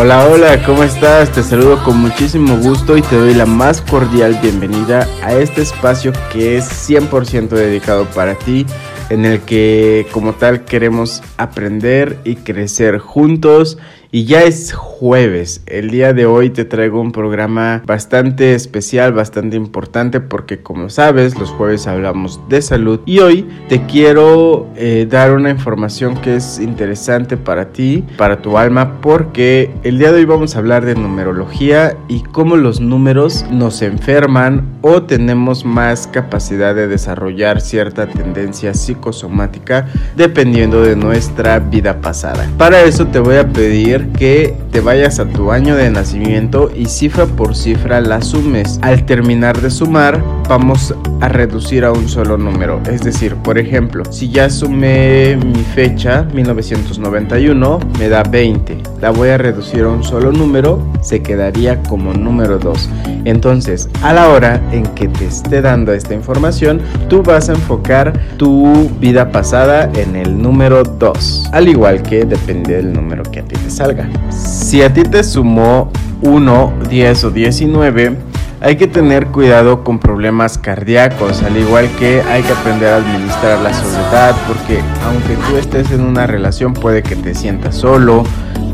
Hola, hola, ¿cómo estás? Te saludo con muchísimo gusto y te doy la más cordial bienvenida a este espacio que es 100% dedicado para ti, en el que como tal queremos aprender y crecer juntos y ya es jueves. El día de hoy te traigo un programa bastante especial, bastante importante porque como sabes los jueves hablamos de salud y hoy te quiero eh, dar una información que es interesante para ti, para tu alma porque el día de hoy vamos a hablar de numerología y cómo los números nos enferman o tenemos más capacidad de desarrollar cierta tendencia psicosomática dependiendo de nuestra vida pasada. Para eso te voy a pedir que te vayas a tu año de nacimiento y cifra por cifra la sumes. Al terminar de sumar, vamos a reducir a un solo número. Es decir, por ejemplo, si ya sumé mi fecha, 1991, me da 20. La voy a reducir a un solo número, se quedaría como número 2. Entonces, a la hora en que te esté dando esta información, tú vas a enfocar tu vida pasada en el número 2. Al igual que depende del número que a ti te salga. Si a ti te sumó 1, 10 o 19, hay que tener cuidado con problemas cardíacos, al igual que hay que aprender a administrar la soledad, porque aunque tú estés en una relación puede que te sientas solo.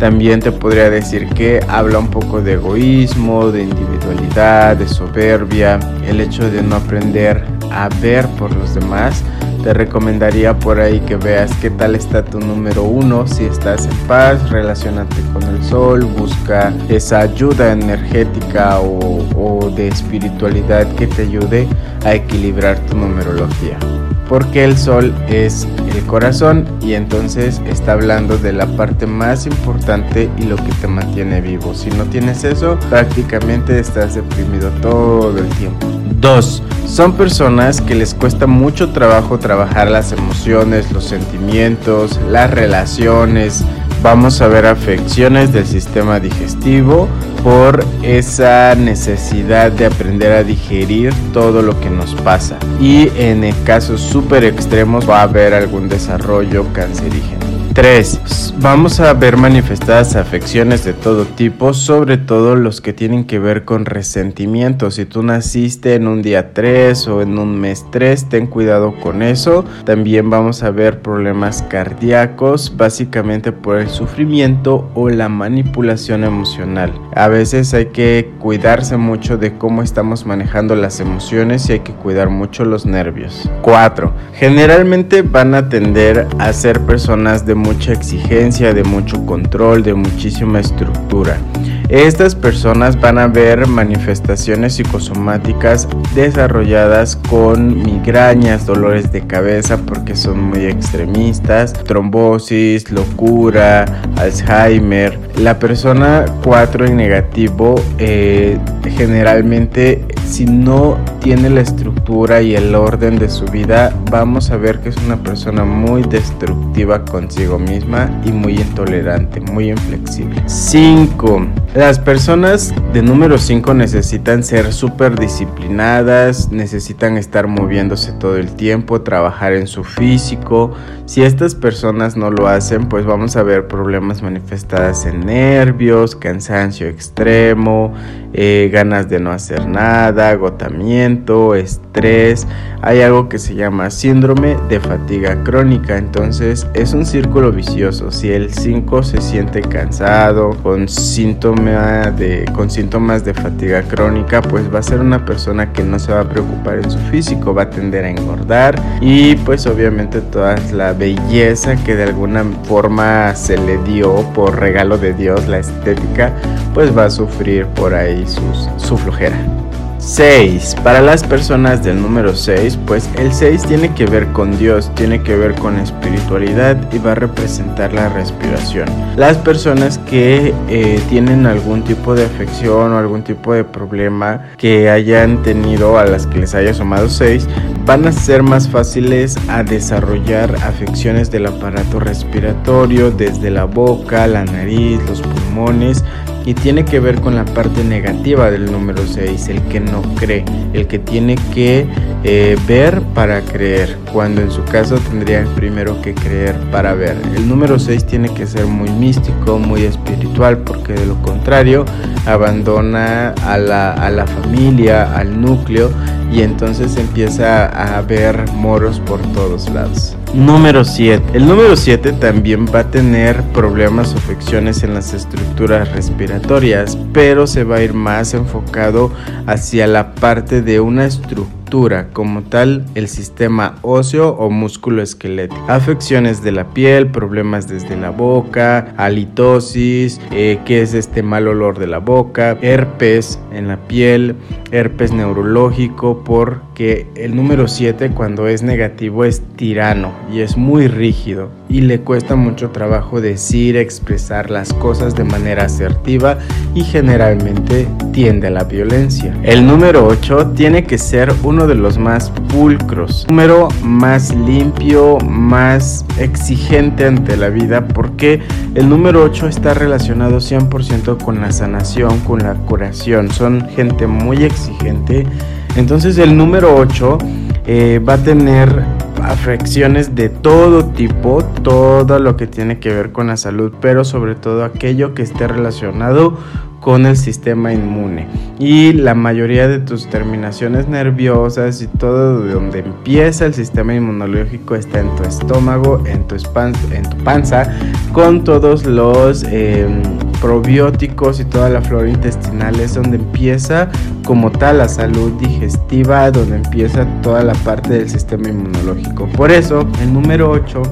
También te podría decir que habla un poco de egoísmo, de individualidad, de soberbia, el hecho de no aprender a ver por los demás te recomendaría por ahí que veas qué tal está tu número uno. Si estás en paz, relacionate con el sol, busca esa ayuda energética o, o de espiritualidad que te ayude a equilibrar tu numerología porque el sol es el corazón y entonces está hablando de la parte más importante y lo que te mantiene vivo. Si no tienes eso, prácticamente estás deprimido todo el tiempo. 2. Son personas que les cuesta mucho trabajo trabajar las emociones, los sentimientos, las relaciones. Vamos a ver afecciones del sistema digestivo por esa necesidad de aprender a digerir todo lo que nos pasa. Y en casos súper extremos va a haber algún desarrollo cancerígeno. 3. Vamos a ver manifestadas afecciones de todo tipo, sobre todo los que tienen que ver con resentimiento. Si tú naciste en un día 3 o en un mes 3, ten cuidado con eso. También vamos a ver problemas cardíacos, básicamente por el sufrimiento o la manipulación emocional. A veces hay que cuidarse mucho de cómo estamos manejando las emociones y hay que cuidar mucho los nervios. 4. Generalmente van a tender a ser personas de mucha exigencia, de mucho control, de muchísima estructura. Estas personas van a ver manifestaciones psicosomáticas desarrolladas con migrañas, dolores de cabeza porque son muy extremistas, trombosis, locura, Alzheimer. La persona 4 en negativo eh, generalmente si no tiene la estructura y el orden de su vida, vamos a ver que es una persona muy destructiva consigo misma y muy intolerante, muy inflexible. 5. Las personas de número 5 necesitan ser súper disciplinadas, necesitan estar moviéndose todo el tiempo, trabajar en su físico. Si estas personas no lo hacen, pues vamos a ver problemas manifestadas en nervios, cansancio extremo, eh, ganas de no hacer nada, agotamiento, estrés. Hay algo que se llama síndrome de fatiga crónica. Entonces es un círculo vicioso. Si el 5 se siente cansado, con síntomas de, con síntomas de fatiga crónica, pues va a ser una persona que no se va a preocupar en su físico, va a tender a engordar y pues obviamente toda la belleza que de alguna forma se le dio por regalo de Dios, la estética, pues va a sufrir por ahí su flojera. 6. Para las personas del número 6, pues el 6 tiene que ver con Dios, tiene que ver con espiritualidad y va a representar la respiración. Las personas que eh, tienen algún tipo de afección o algún tipo de problema que hayan tenido a las que les haya sumado 6, van a ser más fáciles a desarrollar afecciones del aparato respiratorio desde la boca, la nariz, los pulmones y tiene que ver con la parte negativa del número 6, el que no cree, el que tiene que eh, ver para creer, cuando en su caso tendría primero que creer para ver. El número 6 tiene que ser muy místico, muy espiritual, porque de lo contrario abandona a la, a la familia, al núcleo, y entonces empieza a ver moros por todos lados. Número 7. El número 7 también va a tener problemas o afecciones en las estructuras respiratorias, pero se va a ir más enfocado hacia la parte de una estructura como tal el sistema óseo o músculo esquelético. Afecciones de la piel, problemas desde la boca, halitosis, eh, que es este mal olor de la boca, herpes en la piel, herpes neurológico, porque el número 7 cuando es negativo es tirano y es muy rígido y le cuesta mucho trabajo decir, expresar las cosas de manera asertiva y generalmente tiende a la violencia. El número 8 tiene que ser uno de los más pulcros, número más limpio, más exigente ante la vida porque el número 8 está relacionado 100% con la sanación, con la curación. Son gente muy exigente. Entonces el número 8 eh, va a tener afecciones de todo tipo, todo lo que tiene que ver con la salud, pero sobre todo aquello que esté relacionado con el sistema inmune. Y la mayoría de tus terminaciones nerviosas y todo de donde empieza el sistema inmunológico está en tu estómago, en tu, en tu panza, con todos los em, probióticos y toda la flora intestinal es donde empieza como tal la salud digestiva, donde empieza toda la parte del sistema inmunológico. Por eso, el número 8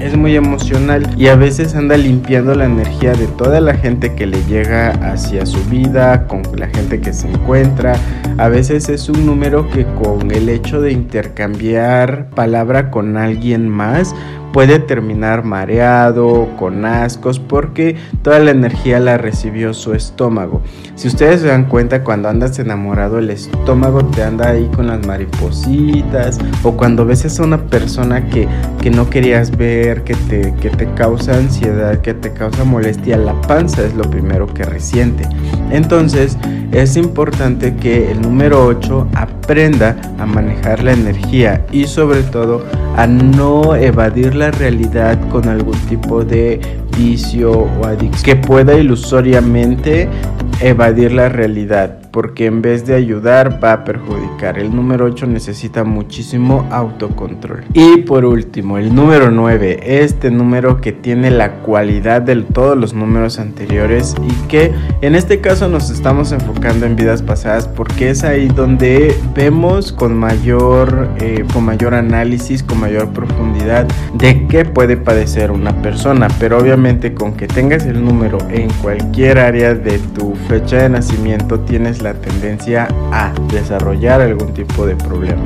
es muy emocional y a veces anda limpiando la energía de toda la gente que le llega hacia su vida, con la gente que se encuentra. A veces es un número que con el hecho de intercambiar palabra con alguien más, puede terminar mareado, con ascos, porque toda la energía la recibió su estómago. Si ustedes se dan cuenta, cuando andas enamorado, el estómago te anda ahí con las maripositas, o cuando ves a una persona que, que no querías ver, que te, que te causa ansiedad, que te causa molestia, la panza es lo primero que resiente. Entonces, es importante que el número 8 aprenda a manejar la energía y sobre todo a no evadir la realidad con algún tipo de vicio o adicción que pueda ilusoriamente evadir la realidad porque en vez de ayudar va a perjudicar. El número 8 necesita muchísimo autocontrol. Y por último, el número 9, este número que tiene la cualidad de todos los números anteriores y que en este caso nos estamos enfocando en vidas pasadas porque es ahí donde vemos con mayor, eh, con mayor análisis, con mayor profundidad de qué puede padecer una persona. Pero obviamente con que tengas el número en cualquier área de tu fecha de nacimiento tienes la tendencia a desarrollar algún tipo de problema.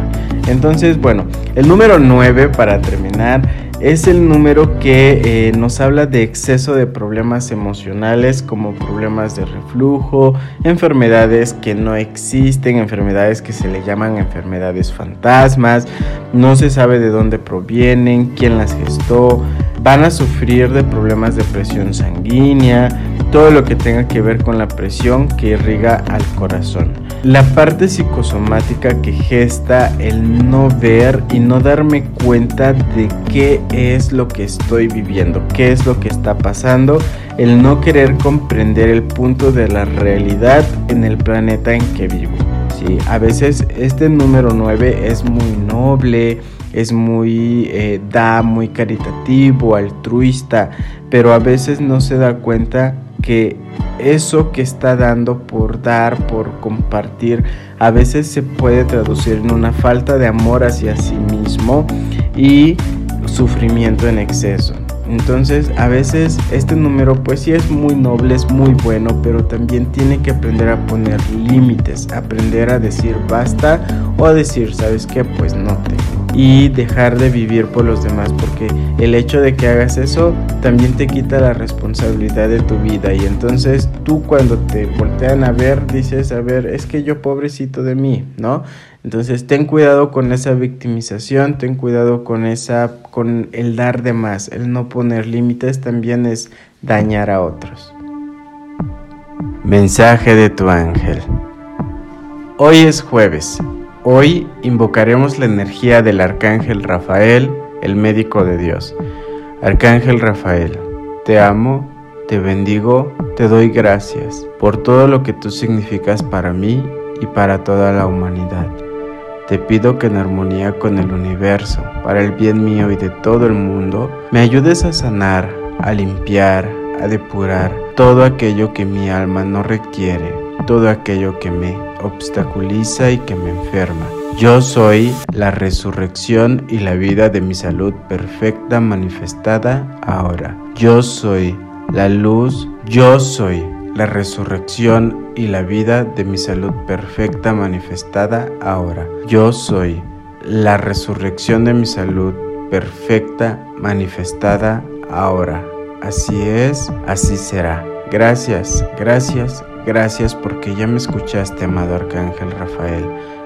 Entonces, bueno, el número 9 para terminar es el número que eh, nos habla de exceso de problemas emocionales como problemas de reflujo, enfermedades que no existen, enfermedades que se le llaman enfermedades fantasmas, no se sabe de dónde provienen, quién las gestó, van a sufrir de problemas de presión sanguínea, todo lo que tenga que ver con la presión que irriga al corazón. La parte psicosomática que gesta el no ver y no darme cuenta de qué es lo que estoy viviendo, qué es lo que está pasando, el no querer comprender el punto de la realidad en el planeta en que vivo. Sí, a veces este número 9 es muy noble, es muy eh, da, muy caritativo, altruista, pero a veces no se da cuenta que eso que está dando por dar, por compartir, a veces se puede traducir en una falta de amor hacia sí mismo y sufrimiento en exceso. Entonces, a veces este número pues sí es muy noble, es muy bueno, pero también tiene que aprender a poner límites, aprender a decir basta o a decir, ¿sabes qué? Pues no tengo y dejar de vivir por los demás, porque el hecho de que hagas eso también te quita la responsabilidad de tu vida y entonces tú cuando te voltean a ver dices, a ver, es que yo pobrecito de mí, ¿no? Entonces ten cuidado con esa victimización, ten cuidado con esa con el dar de más, el no poner límites también es dañar a otros. Mensaje de tu ángel. Hoy es jueves. Hoy invocaremos la energía del Arcángel Rafael, el médico de Dios. Arcángel Rafael, te amo, te bendigo, te doy gracias por todo lo que tú significas para mí y para toda la humanidad. Te pido que en armonía con el universo, para el bien mío y de todo el mundo, me ayudes a sanar, a limpiar, a depurar todo aquello que mi alma no requiere, todo aquello que me obstaculiza y que me enferma. Yo soy la resurrección y la vida de mi salud perfecta manifestada ahora. Yo soy la luz, yo soy la resurrección y la vida de mi salud perfecta manifestada ahora. Yo soy la resurrección de mi salud perfecta manifestada ahora. Así es, así será. Gracias, gracias, gracias porque ya me escuchaste, amado Arcángel Rafael.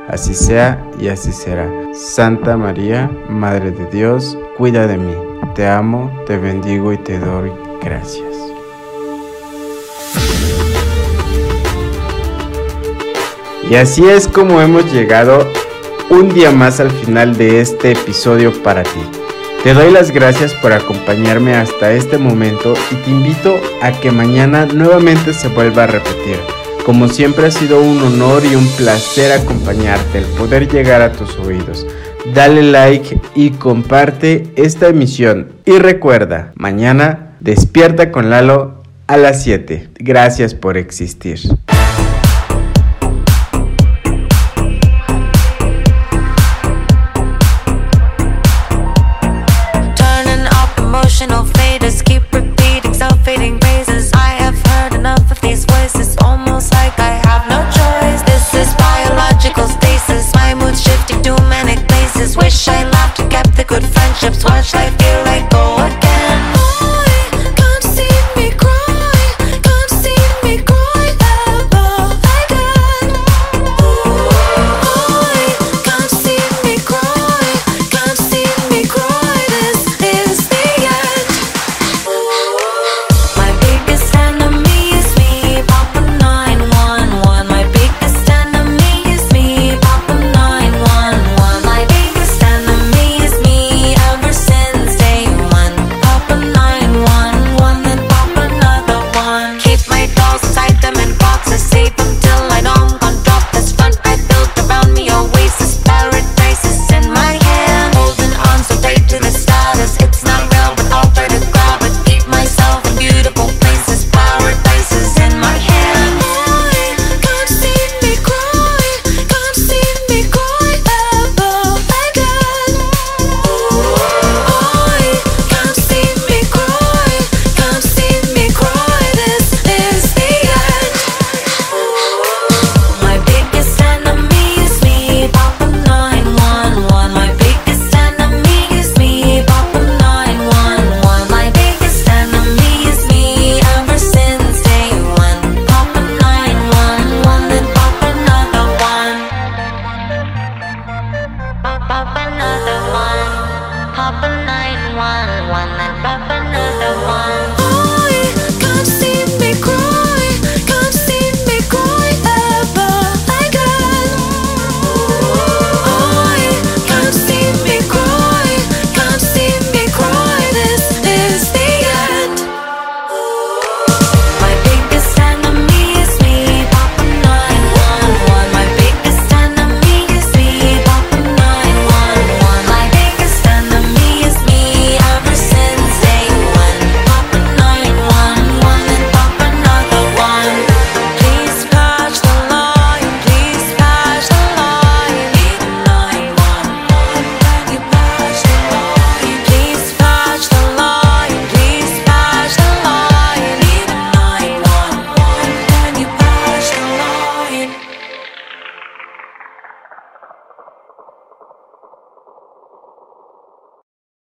Así sea y así será. Santa María, Madre de Dios, cuida de mí. Te amo, te bendigo y te doy gracias. Y así es como hemos llegado un día más al final de este episodio para ti. Te doy las gracias por acompañarme hasta este momento y te invito a que mañana nuevamente se vuelva a repetir. Como siempre ha sido un honor y un placer acompañarte, el poder llegar a tus oídos. Dale like y comparte esta emisión. Y recuerda, mañana despierta con Lalo a las 7. Gracias por existir. 911 and pop another one.